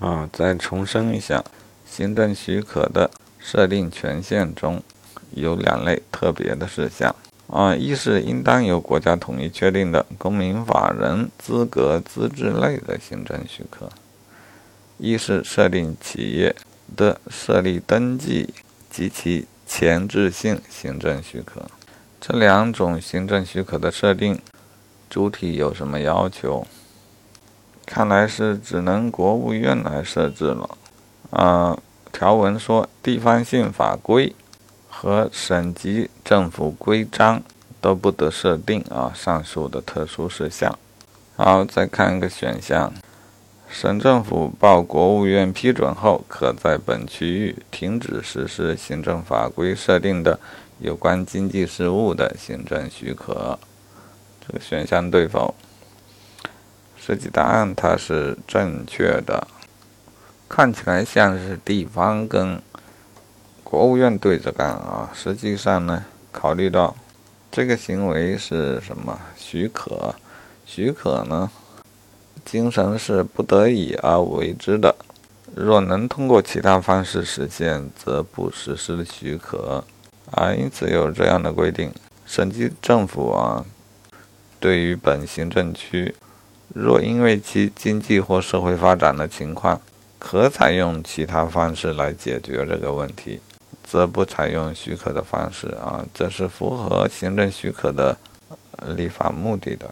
啊，再重申一下，行政许可的设定权限中有两类特别的事项啊，一是应当由国家统一确定的公民、法人资格资质类的行政许可，一是设定企业的设立登记及其前置性行政许可。这两种行政许可的设定主体有什么要求？看来是只能国务院来设置了。啊，条文说，地方性法规和省级政府规章都不得设定啊上述的特殊事项。好，再看一个选项，省政府报国务院批准后，可在本区域停止实施行政法规设定的有关经济事务的行政许可。这个选项对否？设计答案它是正确的，看起来像是地方跟国务院对着干啊。实际上呢，考虑到这个行为是什么许可，许可呢，精神是不得已而为之的。若能通过其他方式实现，则不实施许可啊。因此有这样的规定：省级政府啊，对于本行政区。若因为其经济或社会发展的情况，可采用其他方式来解决这个问题，则不采用许可的方式啊，这是符合行政许可的立法目的的。